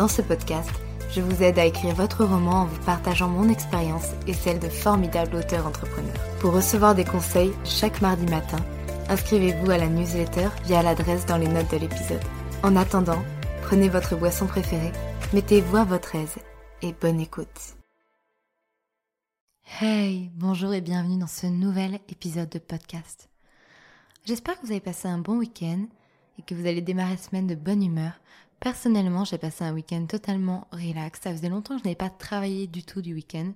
Dans ce podcast, je vous aide à écrire votre roman en vous partageant mon expérience et celle de formidables auteurs entrepreneurs. Pour recevoir des conseils chaque mardi matin, inscrivez-vous à la newsletter via l'adresse dans les notes de l'épisode. En attendant, prenez votre boisson préférée, mettez-vous à votre aise et bonne écoute. Hey, bonjour et bienvenue dans ce nouvel épisode de podcast. J'espère que vous avez passé un bon week-end et que vous allez démarrer la semaine de bonne humeur. Personnellement, j'ai passé un week-end totalement relax. Ça faisait longtemps que je n'avais pas travaillé du tout du week-end.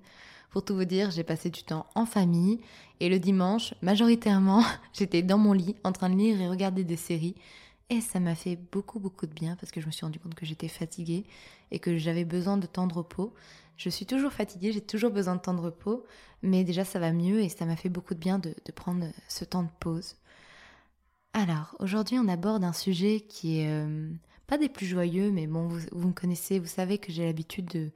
Pour tout vous dire, j'ai passé du temps en famille et le dimanche, majoritairement, j'étais dans mon lit en train de lire et regarder des séries. Et ça m'a fait beaucoup beaucoup de bien parce que je me suis rendu compte que j'étais fatiguée et que j'avais besoin de temps de repos. Je suis toujours fatiguée, j'ai toujours besoin de temps de repos, mais déjà ça va mieux et ça m'a fait beaucoup de bien de, prendre ce temps de pause. Alors, aujourd'hui on aborde un sujet qui est euh, pas des plus joyeux, mais bon, vous, me connaissez, vous savez que j'ai l'habitude de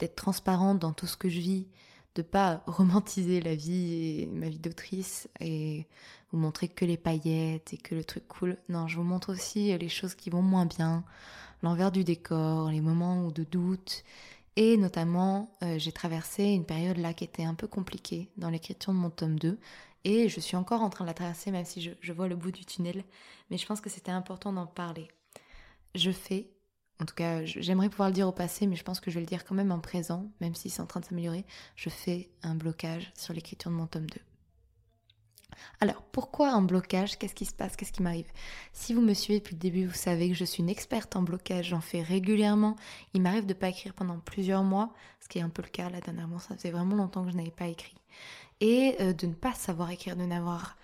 d'être transparente dans tout ce que je vis, de pas romantiser la vie et ma vie d'autrice et vous montrer que les paillettes et que le truc cool. Non, je vous montre aussi les choses qui vont moins bien, l'envers du décor, les moments de doute. Et notamment, euh, j'ai traversé une période là qui était un peu compliquée dans l'écriture de mon tome 2. Et je suis encore en train de la traverser, même si je vois le bout du tunnel. Mais je pense que c'était important d'en parler. Je fais en tout cas, j'aimerais pouvoir le dire au passé, mais je pense que je vais le dire quand même en présent, même si c'est en train de s'améliorer. Je fais un blocage sur l'écriture de mon tome 2. Alors, pourquoi un blocage? Qu'est-ce qui se passe? Qu'est-ce qui m'arrive? Si vous me suivez depuis le début, vous savez que je suis une experte en blocage, j'en fais régulièrement. Il m'arrive de ne pas écrire pendant plusieurs mois, ce qui est un peu le cas là dernièrement, ça faisait vraiment longtemps que je n'avais pas écrit. Et euh, de ne pas savoir écrire, de n'avoir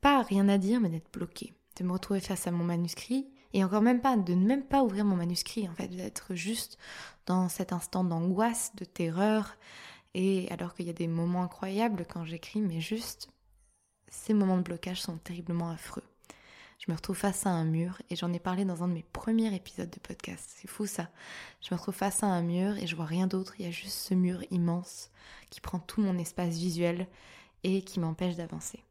pas rien à dire, mais d'être bloqué. De me retrouver face à mon manuscrit et encore même pas, de ne même pas ouvrir mon manuscrit, en fait, d'être juste dans cet instant d'angoisse, de terreur, et alors qu'il y a des moments incroyables quand j'écris, mais juste, ces moments de blocage sont terriblement affreux. Je me retrouve face à un mur, et j'en ai parlé dans un de mes premiers épisodes de podcast, c'est fou ça. Je me retrouve face à un mur, et je vois rien d'autre, il y a juste ce mur immense qui prend tout mon espace visuel, et qui m'empêche d'avancer.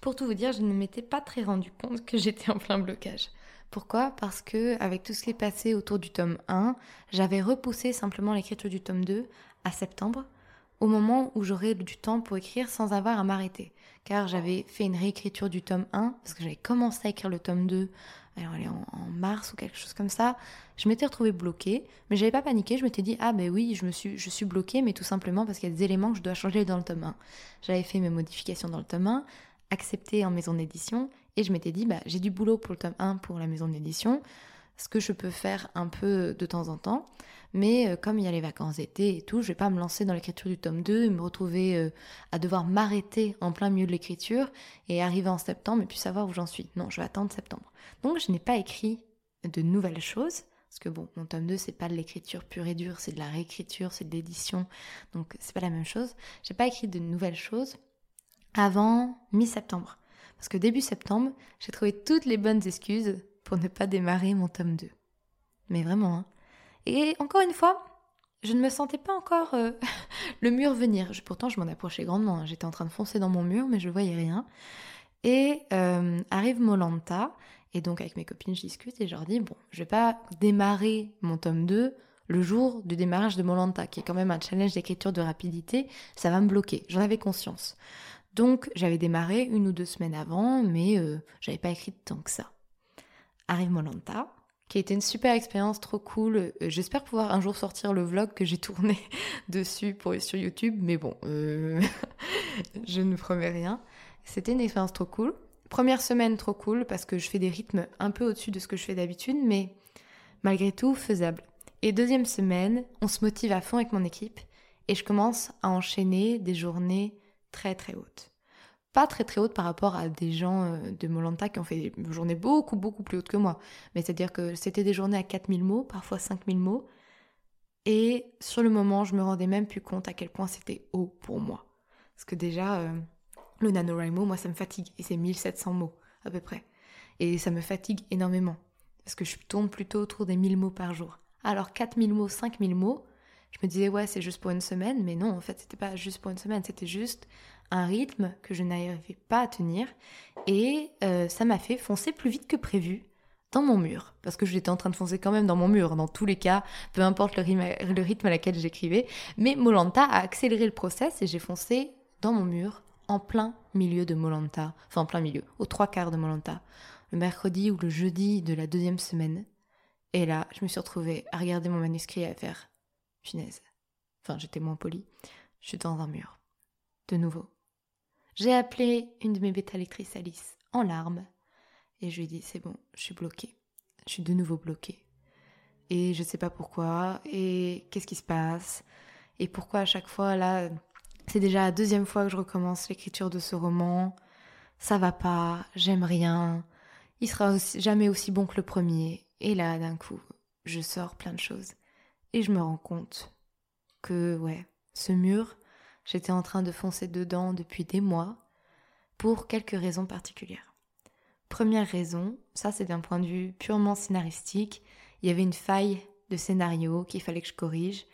Pour tout vous dire, je ne m'étais pas très rendu compte que j'étais en plein blocage. Pourquoi? Parce que avec tout ce qui est passé autour du tome 1, j'avais repoussé simplement l'écriture du tome 2 à septembre, au moment où j'aurais du temps pour écrire sans avoir à m'arrêter. Car j'avais fait une réécriture du tome 1, parce que j'avais commencé à écrire le tome 2 alors en, en, mars ou quelque chose comme ça, je m'étais retrouvée bloquée, mais j'avais pas paniqué, je m'étais dit ah ben oui, je me suis je suis bloquée mais tout simplement parce qu'il y a des éléments que je dois changer dans le tome 1. J'avais fait mes modifications dans le tome 1, accepté en maison d'édition et je m'étais dit bah j'ai du boulot pour le tome 1 pour la maison d'édition, ce que je peux faire un peu de temps en temps, mais euh, comme il y a les vacances d'été et tout, je vais pas me lancer dans l'écriture du tome 2 et me retrouver euh, à devoir m'arrêter en plein milieu de l'écriture et arriver en septembre et puis savoir où j'en suis. Non, je vais attendre septembre. Donc je n'ai pas écrit de nouvelles choses parce que bon, mon tome 2, c'est pas de l'écriture pure et dure, c'est de la réécriture, c'est de l'édition, donc c'est pas la même chose. J'ai pas écrit de nouvelles choses, avant mi-septembre. Parce que début septembre, j'ai trouvé toutes les bonnes excuses pour ne pas démarrer mon tome 2. Mais vraiment, hein. Et encore une fois, je ne me sentais pas encore euh, le mur venir. pourtant, je m'en approchais grandement. Hein. J'étais en train de foncer dans mon mur, mais je voyais rien. Et euh, arrive Molanta. Et donc, avec mes copines, je discute et je leur dis Bon, je vais pas démarrer mon tome 2 le jour du démarrage de Molanta, qui est quand même un challenge d'écriture de rapidité. Ça va me bloquer. J'en avais conscience. Donc, j'avais démarré une ou deux semaines avant, mais euh, j'avais pas écrit tant que ça. Arrive Molanta qui a été une super expérience, trop cool. Euh, j'espère pouvoir un jour sortir le vlog que j'ai tourné dessus pour, sur YouTube, mais bon, euh, je ne promets rien. C'était une expérience trop cool. Première semaine trop cool parce que je fais des rythmes un peu au-dessus de ce que je fais d'habitude, mais malgré tout faisable. Et deuxième semaine, on se motive à fond avec mon équipe et je commence à enchaîner des journées très très hautes pas très très haute par rapport à des gens euh, de Molanta qui ont fait des journées beaucoup beaucoup plus hautes que moi. Mais c'est-à-dire que c'était des journées à 4000 mots, parfois 5000 mots. Et sur le moment, je me rendais même plus compte à quel point c'était haut pour moi. Parce que déjà, euh, le NaNoWriMo, moi ça me fatigue. Et c'est 1700 mots à peu près. Et ça me fatigue énormément. Parce que je tourne plutôt autour des 1000 mots par jour. Alors 4000 mots, 5000 mots, je me disais ouais c'est juste pour une semaine. Mais non, en fait c'était pas juste pour une semaine. C'était juste un rythme que je n'arrivais pas à tenir et euh, ça m'a fait foncer plus vite que prévu dans mon mur, parce que j'étais en train de foncer quand même dans mon mur, dans tous les cas, peu importe le rythme, le rythme à laquelle j'écrivais, mais Molanta a accéléré le process et j'ai foncé dans mon mur en plein milieu de Molanta, enfin en plein milieu, aux trois quarts de Molanta, le mercredi ou le jeudi de la deuxième semaine. Et là, je me suis retrouvée à regarder mon manuscrit et à faire, punaise, enfin j'étais moins polie, je suis dans un mur, de nouveau. J'ai appelé une de mes bêta-lectrices, Alice, en larmes, et je lui ai dit c'est bon, je suis bloquée. Je suis de nouveau bloquée. Et je sais pas pourquoi, et qu'est-ce qui se passe, et pourquoi à chaque fois, là, c'est déjà la deuxième fois que je recommence l'écriture de ce roman, ça va pas, j'aime rien, il sera jamais aussi bon que le premier. Et là, d'un coup, je sors plein de choses. Et je me rends compte que, ouais, ce mur, J'étais en train de foncer dedans depuis des mois pour quelques raisons particulières. Première raison, ça c'est d'un point de vue purement scénaristique, il y avait une faille de scénario qu'il fallait que je corrige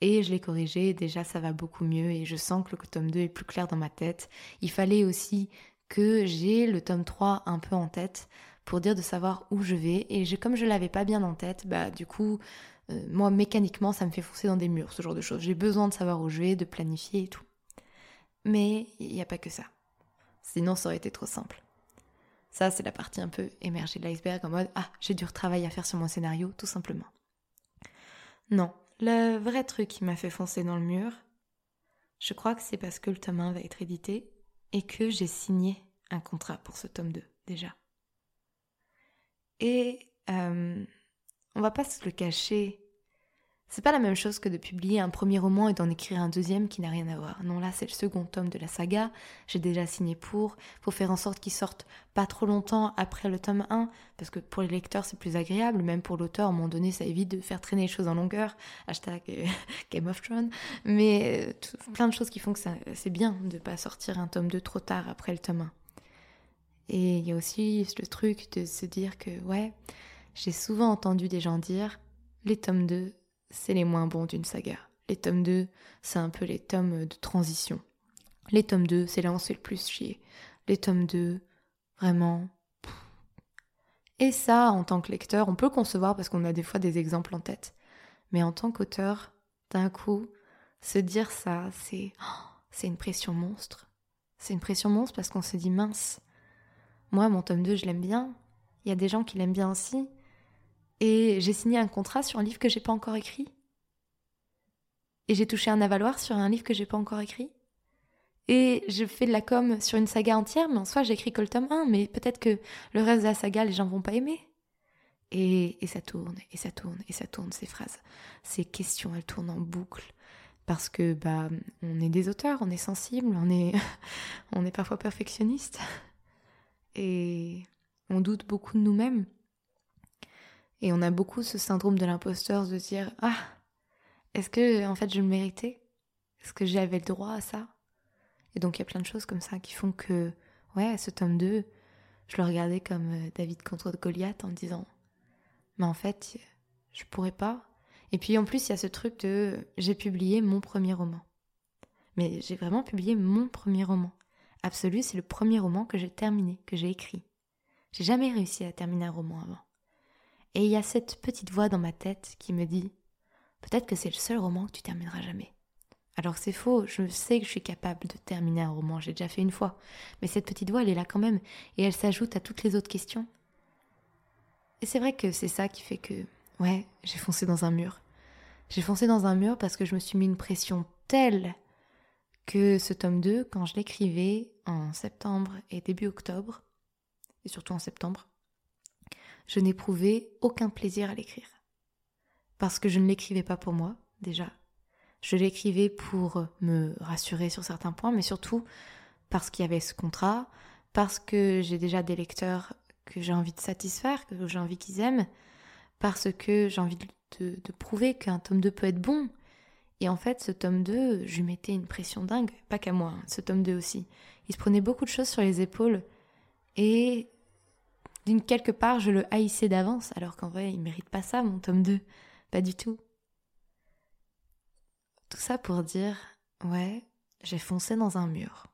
et je l'ai corrigé, déjà ça va beaucoup mieux et je sens que le tome 2 est plus clair dans ma tête. Il fallait aussi que j'ai le tome 3 un peu en tête pour dire de savoir où je vais et comme je l'avais pas bien en tête, bah du coup euh, moi, mécaniquement, ça me fait foncer dans des murs, ce genre de choses. J'ai besoin de savoir où je vais, de planifier et tout. Mais il n'y a pas que ça. Sinon, ça aurait été trop simple. Ça, c'est la partie un peu émergée de l'iceberg, en mode Ah, j'ai du travail à faire sur mon scénario, tout simplement. Non, le vrai truc qui m'a fait foncer dans le mur, je crois que c'est parce que le tome 1 va être édité et que j'ai signé un contrat pour ce tome 2, déjà. Et euh, on va pas se le cacher. C'est pas la même chose que de publier un premier roman et d'en écrire un deuxième qui n'a rien à voir. Non, là, c'est le second tome de la saga. J'ai déjà signé pour. Faut faire en sorte qu'il sorte pas trop longtemps après le tome 1, parce que pour les lecteurs, c'est plus agréable. Même pour l'auteur, à un moment donné, ça évite de faire traîner les choses en longueur. Hashtag euh, Game of Thrones. Mais euh, plein de choses qui font que c'est bien de pas sortir un tome 2 trop tard après le tome 1. Et il y a aussi le truc de se dire que, ouais, j'ai souvent entendu des gens dire les tomes 2, c'est les moins bons d'une saga. Les tomes 2, c'est un peu les tomes de transition. Les tomes 2, c'est là où on se le plus chier. Les tomes 2, vraiment. Et ça, en tant que lecteur, on peut concevoir parce qu'on a des fois des exemples en tête. Mais en tant qu'auteur, d'un coup, se dire ça, c'est c'est une pression monstre. C'est une pression monstre parce qu'on se dit mince. Moi, mon tome 2, je l'aime bien. Il y a des gens qui l'aiment bien aussi. Et j'ai signé un contrat sur un livre que j'ai pas encore écrit. Et j'ai touché un avaloir sur un livre que j'ai pas encore écrit. Et je fais de la com sur une saga entière, mais en soi j'écris que le tome 1, mais peut-être que le reste de la saga, les gens vont pas aimer. Et, et ça tourne, et ça tourne, et ça tourne, ces phrases. Ces questions, elles tournent en boucle. Parce que, bah, on est des auteurs, on est sensible, on est, on est parfois perfectionniste. Et on doute beaucoup de nous-mêmes. Et on a beaucoup ce syndrome de l'imposteur de dire Ah, est-ce que en fait je le méritais? Est-ce que j'avais le droit à ça? Et donc il y a plein de choses comme ça qui font que, ouais, ce tome 2, je le regardais comme euh, David contre Goliath en disant Mais en fait, je pourrais pas. Et puis en plus, il y a ce truc de j'ai publié mon premier roman. Mais j'ai vraiment publié mon premier roman. Absolu, c'est le premier roman que j'ai terminé, que j'ai écrit. J'ai jamais réussi à terminer un roman avant. Et il y a cette petite voix dans ma tête qui me dit Peut-être que c'est le seul roman que tu termineras jamais. Alors c'est faux, je sais que je suis capable de terminer un roman, j'ai déjà fait une fois. Mais cette petite voix, elle est là quand même, et elle s'ajoute à toutes les autres questions. Et c'est vrai que c'est ça qui fait que, ouais, j'ai foncé dans un mur. J'ai foncé dans un mur parce que je me suis mis une pression telle que ce tome 2, quand je l'écrivais en septembre et début octobre, et surtout en septembre, je n'éprouvais aucun plaisir à l'écrire. Parce que je ne l'écrivais pas pour moi, déjà, je l'écrivais pour me rassurer sur certains points, mais surtout parce qu'il y avait ce contrat, parce que j'ai déjà des lecteurs que j'ai envie de satisfaire, que j'ai envie qu'ils aiment, parce que j'ai envie de, prouver qu'un tome 2 peut être bon. Et en fait, ce tome 2, je lui mettais une pression dingue, pas qu'à moi, hein, ce tome 2 aussi. Il se prenait beaucoup de choses sur les épaules, et d'une quelque part, je le haïssais d'avance, alors qu'en vrai, il mérite pas ça, mon tome 2. Pas du tout. Tout ça pour dire, ouais, j'ai foncé dans un mur.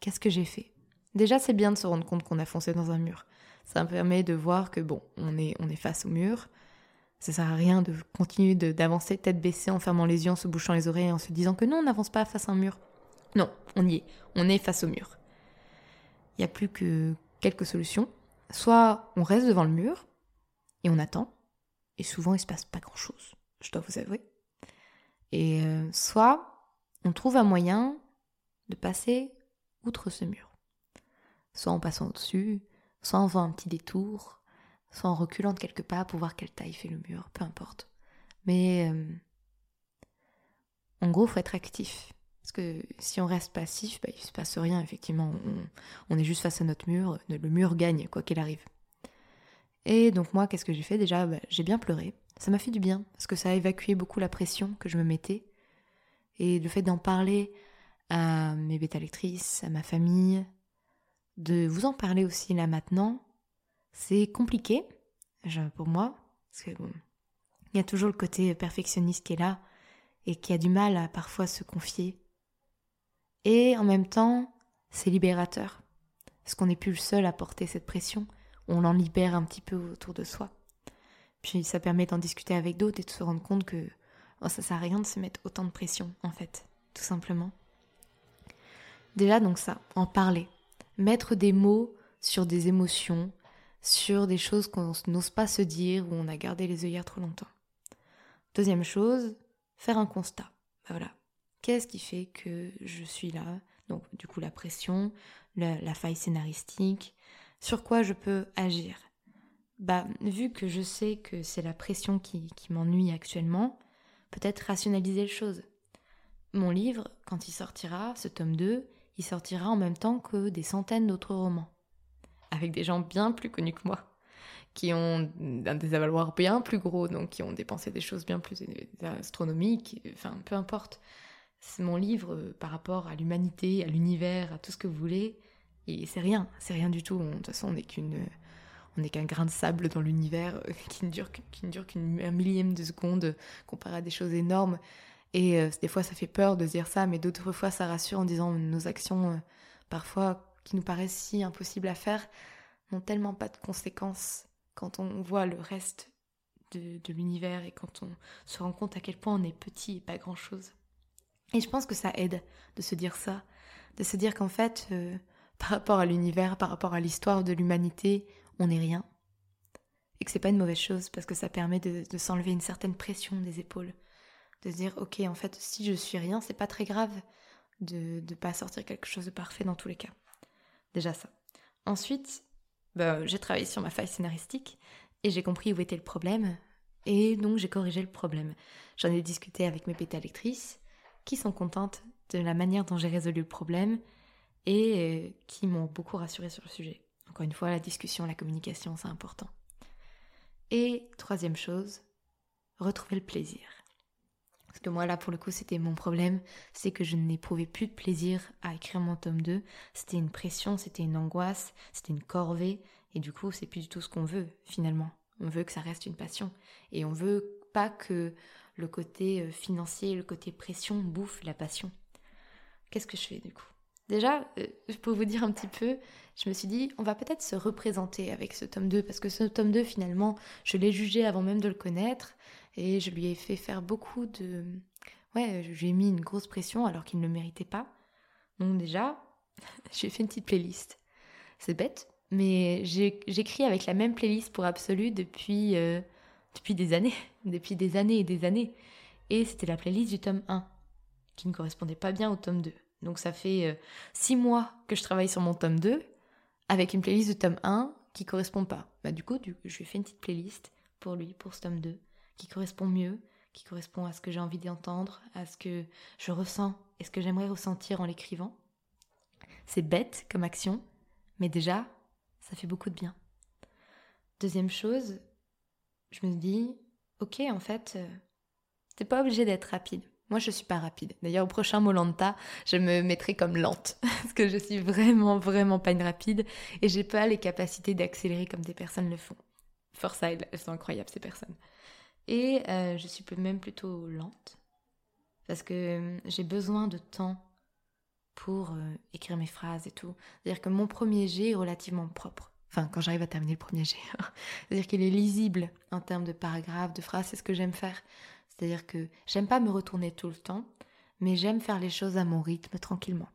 Qu'est-ce que j'ai fait? Déjà, c'est bien de se rendre compte qu'on a foncé dans un mur. Ça me permet de voir que bon, on est, face au mur. Ça sert à rien de continuer d'avancer tête baissée en fermant les yeux, en se bouchant les oreilles, en se disant que non, on n'avance pas face à un mur. Non, on y est. On est face au mur. Il n'y a plus que quelques solutions. Soit on reste devant le mur et on attend. Et souvent, il se passe pas grand-chose, je dois vous avouer. Et euh, soit on trouve un moyen de passer outre ce mur. Soit en passant au-dessus, soit en faisant un petit détour, soit en reculant de quelques pas pour voir quelle taille fait le mur, peu importe. Mais euh, en gros, il faut être actif. Parce que si on reste passif, bah, il ne se passe rien, effectivement. On, est juste face à notre mur, le mur gagne, quoi qu'il arrive. Et donc moi, qu'est-ce que j'ai fait? Déjà, bah, j'ai bien pleuré. Ça m'a fait du bien, parce que ça a évacué beaucoup la pression que je me mettais. Et le fait d'en parler à mes bêta lectrices, à ma famille, de vous en parler aussi là maintenant, c'est compliqué pour moi, parce que il y a toujours le côté perfectionniste qui est là et qui a du mal à parfois se confier. Et en même temps, c'est libérateur, parce qu'on n'est plus le seul à porter cette pression, on l'en libère un petit peu autour de soi. Puis ça permet d'en discuter avec d'autres et de se rendre compte que oh, ça sert à rien de se mettre autant de pression, en fait, tout simplement. Déjà, donc ça, en parler. Mettre des mots sur des émotions, sur des choses qu'on n'ose pas se dire ou on a gardé les œillères trop longtemps. Deuxième chose, faire un constat. Ben voilà. Qu'est-ce qui fait que je suis là? Donc, du coup, la pression, la faille scénaristique, sur quoi je peux agir? Bah, vu que je sais que c'est la pression qui, m'ennuie actuellement, peut-être rationaliser les choses. Mon livre, quand il sortira, ce tome 2, il sortira en même temps que des centaines d'autres romans, avec des gens bien plus connus que moi, qui ont des avaloirs bien plus gros, donc qui ont dépensé des choses bien plus astronomiques, enfin peu importe. Mon livre euh, par rapport à l'humanité, à l'univers, à tout ce que vous voulez, et c'est rien, c'est rien du tout. De toute façon, on n'est qu'une on n'est qu'un grain de sable dans l'univers euh, qui ne dure qu'un millième de seconde comparé à des choses énormes. Et euh, des fois, ça fait peur de dire ça, mais d'autres fois, ça rassure en disant nos actions, euh, parfois, qui nous paraissent si impossibles à faire, n'ont tellement pas de conséquences quand on voit le reste de, l'univers et quand on se rend compte à quel point on est petit et pas grand-chose. Et je pense que ça aide de se dire ça, de se dire qu'en fait, par rapport à l'univers, par rapport à l'histoire de l'humanité, on n'est rien. Et que c'est pas une mauvaise chose parce que ça permet de, s'enlever une certaine pression des épaules. De se dire, ok, en fait, si je suis rien, c'est pas très grave de ne pas sortir quelque chose de parfait dans tous les cas. Déjà ça. Ensuite, bah, j'ai travaillé sur ma faille scénaristique et j'ai compris où était le problème. Et donc j'ai corrigé le problème. J'en ai discuté avec mes bêta lectrices qui sont contentes de la manière dont j'ai résolu le problème et euh, qui m'ont beaucoup rassuré sur le sujet. Encore une fois, la discussion, la communication, c'est important. Et troisième chose, retrouver le plaisir. Parce que moi, là, pour le coup, c'était mon problème, c'est que je n'éprouvais plus de plaisir à écrire mon tome 2. C'était une pression, c'était une angoisse, c'était une corvée, et du coup, c'est plus du tout ce qu'on veut, finalement. On veut que ça reste une passion, et on veut pas que le côté euh, financier, le côté pression bouffe la passion. Qu'est-ce que je fais du coup? Déjà, euh, pour vous dire un petit peu, je me suis dit, on va peut-être se représenter avec ce tome 2, parce que ce tome 2, finalement, je l'ai jugé avant même de le connaître, et je lui ai fait faire beaucoup de... Ouais, je lui ai mis une grosse pression alors qu'il ne le méritait pas. Donc déjà, j'ai fait une petite playlist. C'est bête, mais j'écris avec la même playlist pour Absolu depuis, euh, depuis des années, depuis des années et des années. Et c'était la playlist du tome 1, qui ne correspondait pas bien au tome 2. Donc ça fait euh, six mois que je travaille sur mon tome 2 avec une playlist de tome 1 qui correspond pas. Bah du coup, je lui ai fait une petite playlist pour lui, pour ce tome 2, qui correspond mieux, qui correspond à ce que j'ai envie d'entendre, à ce que je ressens et ce que j'aimerais ressentir en l'écrivant. C'est bête comme action, mais déjà, ça fait beaucoup de bien. Deuxième chose, je me dis, ok, en fait, euh, t'es pas obligé d'être rapide. Moi, je suis pas rapide. D'ailleurs, au prochain Molanta, je me mettrai comme lente. Parce que je suis vraiment, vraiment pas une rapide. Et j'ai pas les capacités d'accélérer comme des personnes le font. Force à elles, sont incroyables, ces personnes. Et euh, je suis même plutôt lente. Parce que euh, j'ai besoin de temps pour euh, écrire mes phrases et tout. C'est-à-dire que mon premier jet est relativement propre. Enfin, quand j'arrive à terminer le premier jet. C'est-à-dire qu'il est lisible en termes de paragraphes, de phrases, c'est ce que j'aime faire. C'est-à-dire que j'aime pas me retourner tout le temps, mais j'aime faire les choses à mon rythme, tranquillement.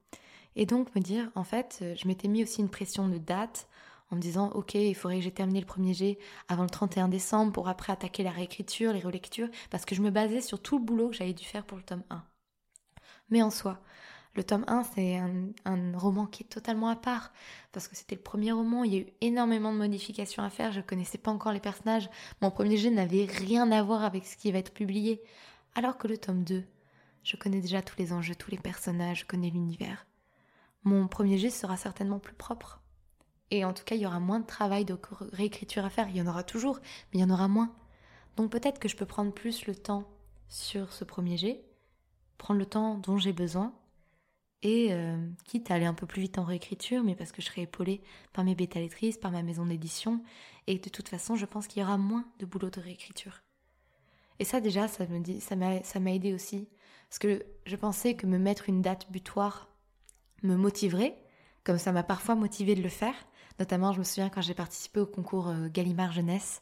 Et donc me dire, en fait, euh, je m'étais mis aussi une pression de date en me disant, ok, il faudrait que j'ai terminé le premier jet avant le 31 décembre pour après attaquer la réécriture, les relectures, parce que je me basais sur tout le boulot que j'avais dû faire pour le tome 1. Mais en soi, le tome 1, c'est un, roman qui est totalement à part, parce que c'était le premier roman, il y a eu énormément de modifications à faire, je connaissais pas encore les personnages, mon premier jet n'avait rien à voir avec ce qui va être publié, alors que le tome 2, je connais déjà tous les enjeux, tous les personnages, je connais l'univers. Mon premier jet sera certainement plus propre. Et en tout cas, il y aura moins de travail de réécriture à faire, il y en aura toujours, mais il y en aura moins. Donc peut-être que je peux prendre plus le temps sur ce premier jet, prendre le temps dont j'ai besoin, et euh, quitte à aller un peu plus vite en réécriture, mais parce que je serai épaulée par mes bêta-lettrices, par ma maison d'édition, et de toute façon, je pense qu'il y aura moins de boulot de réécriture. Et ça, déjà, ça me dit, ça m'a, ça m'a aidé aussi, parce que je pensais que me mettre une date butoir me motiverait, comme ça m'a parfois motivé de le faire. Notamment, je me souviens quand j'ai participé au concours euh, Gallimard Jeunesse,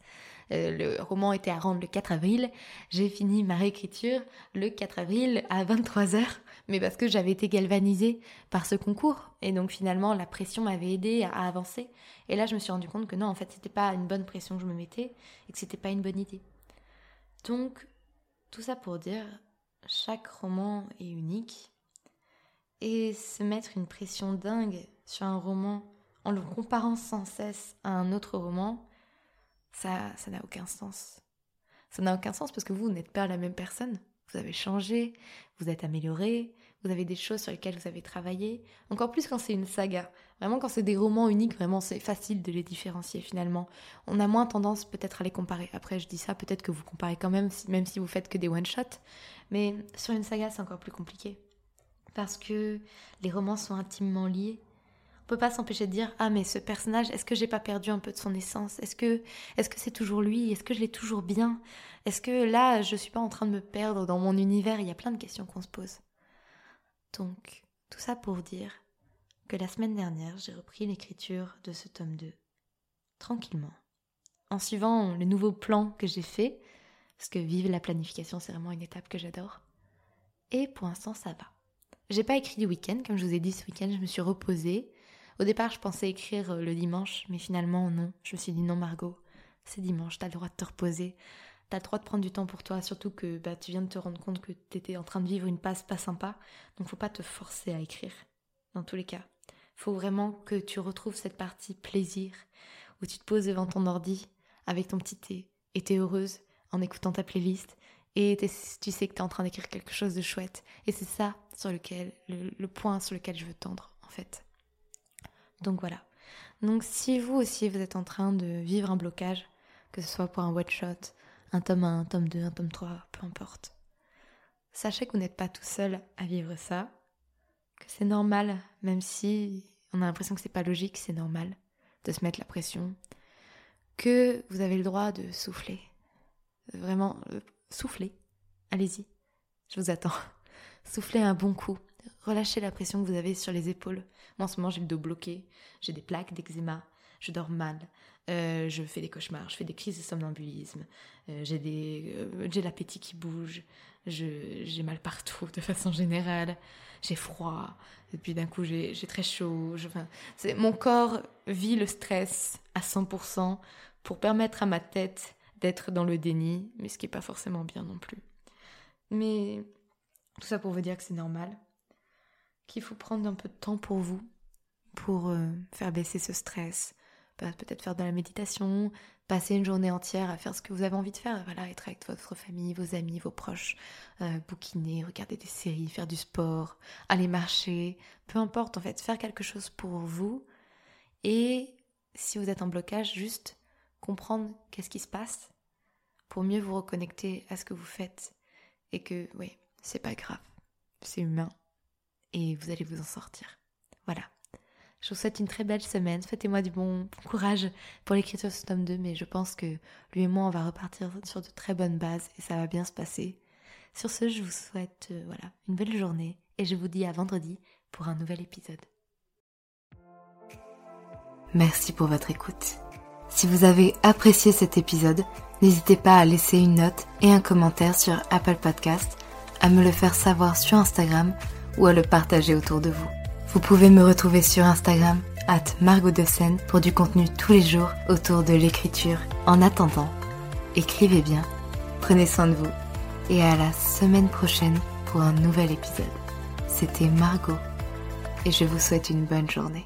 euh, le roman était à rendre le 4 avril. J'ai fini ma réécriture le 4 avril à 23h mais parce que j'avais été galvanisée par ce concours. Et donc finalement, la pression m'avait aidé à avancer. Et là, je me suis rendu compte que non, en fait, c'était pas une bonne pression que je me mettais et que c'était pas une bonne idée. Donc, tout ça pour dire, chaque roman est unique. Et se mettre une pression dingue sur un roman en le comparant sans cesse à un autre roman, ça, ça n'a aucun sens. Ça n'a aucun sens parce que vous, vous n'êtes pas la même personne vous avez changé, vous êtes amélioré, vous avez des choses sur lesquelles vous avez travaillé. Encore plus quand c'est une saga. Vraiment, quand c'est des romans uniques, vraiment, c'est facile de les différencier finalement. On a moins tendance peut-être à les comparer. Après, je dis ça, peut-être que vous comparez quand même, même si vous faites que des one-shots. Mais sur une saga, c'est encore plus compliqué. Parce que les romans sont intimement liés. Peut pas s'empêcher de dire ah mais ce personnage est-ce que j'ai pas perdu un peu de son essence? Est-ce que est-ce que c'est toujours lui? Est-ce que je l'ai toujours bien? Est-ce que là, je suis pas en train de me perdre dans mon univers? Il y a plein de questions qu'on se pose. Donc, tout ça pour dire que la semaine dernière, j'ai repris l'écriture de ce tome 2, tranquillement, en suivant le nouveau plan que j'ai fait, parce que vivre la planification, c'est vraiment une étape que j'adore. Et pour l'instant, ça va. J'ai pas écrit du week-end, comme je vous ai dit, ce week-end, je me suis reposée. Au départ, je pensais écrire le dimanche, mais finalement, non. Je me suis dit non, Margot, c'est dimanche, t'as le droit de te reposer t'as le droit de prendre du temps pour toi, surtout que bah, tu viens de te rendre compte que t'étais en train de vivre une passe pas sympa. Donc faut pas te forcer à écrire, dans tous les cas. Faut vraiment que tu retrouves cette partie plaisir, où tu te poses devant ton ordi avec ton petit thé, et t'es heureuse en écoutant ta playlist, et tu sais que t'es en train d'écrire quelque chose de chouette. Et c'est ça sur lequel, le, le point sur lequel je veux tendre, en fait. Donc voilà. Donc si vous aussi vous êtes en train de vivre un blocage, que ce soit pour un one shot, un tome 1, un tome 2, un tome 3, peu importe. Sachez que vous n'êtes pas tout seul à vivre ça, que c'est normal, même si on a l'impression que c'est pas logique, c'est normal de se mettre la pression, que vous avez le droit de souffler. Vraiment, soufflez. Allez-y, je vous attends. Soufflez un bon coup. Relâchez la pression que vous avez sur les épaules. Moi, en ce moment, j'ai le dos bloqué, j'ai des plaques d'eczéma, je dors mal, euh, je fais des cauchemars, je fais des crises de somnambulisme, euh, j'ai des, euh, j'ai l'appétit qui bouge, j'ai mal partout de façon générale, j'ai froid, et puis d'un coup j'ai très chaud. mon corps vit le stress à 100% pour permettre à ma tête d'être dans le déni, mais ce qui n'est pas forcément bien non plus. Mais tout ça pour vous dire que c'est normal, qu'il faut prendre un peu de temps pour vous, pour faire baisser ce stress, peut-être faire de la méditation, passer une journée entière à faire ce que vous avez envie de faire, voilà, être avec votre famille, vos amis, vos proches, euh, bouquiner, regarder des séries, faire du sport, aller marcher, peu importe en fait, faire quelque chose pour vous. Et si vous êtes en blocage, juste comprendre qu'est-ce qui se passe pour mieux vous reconnecter à ce que vous faites et que oui, c'est pas grave, c'est humain et vous allez vous en sortir. Voilà. Je vous souhaite une très belle semaine. Souhaitez-moi du bon, courage pour l'écriture de ce tome 2, mais je pense que lui et moi, on va repartir sur de très bonnes bases et ça va bien se passer. Sur ce, je vous souhaite euh, voilà, une belle journée et je vous dis à vendredi pour un nouvel épisode. Merci pour votre écoute. Si vous avez apprécié cet épisode, n'hésitez pas à laisser une note et un commentaire sur Apple Podcast, à me le faire savoir sur Instagram ou à le partager autour de vous. Vous pouvez me retrouver sur Instagram, at Margot pour du contenu tous les jours autour de l'écriture. En attendant, écrivez bien, prenez soin de vous, et à la semaine prochaine pour un nouvel épisode. C'était Margot, et je vous souhaite une bonne journée.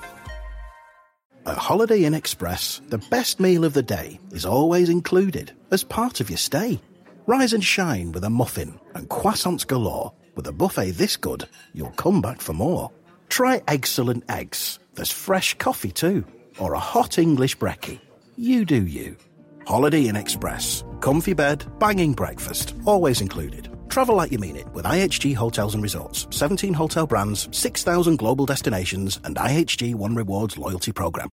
At Holiday Inn Express, the best meal of the day is always included as part of your stay. Rise and shine with a muffin and croissants galore. With a buffet this good, you'll come back for more. Try excellent eggs. There's fresh coffee too. Or a hot English brekkie. You do you. Holiday Inn Express. Comfy bed, banging breakfast, always included. Travel like you mean it with IHG Hotels and Resorts. 17 hotel brands, 6,000 global destinations, and IHG One Rewards loyalty program.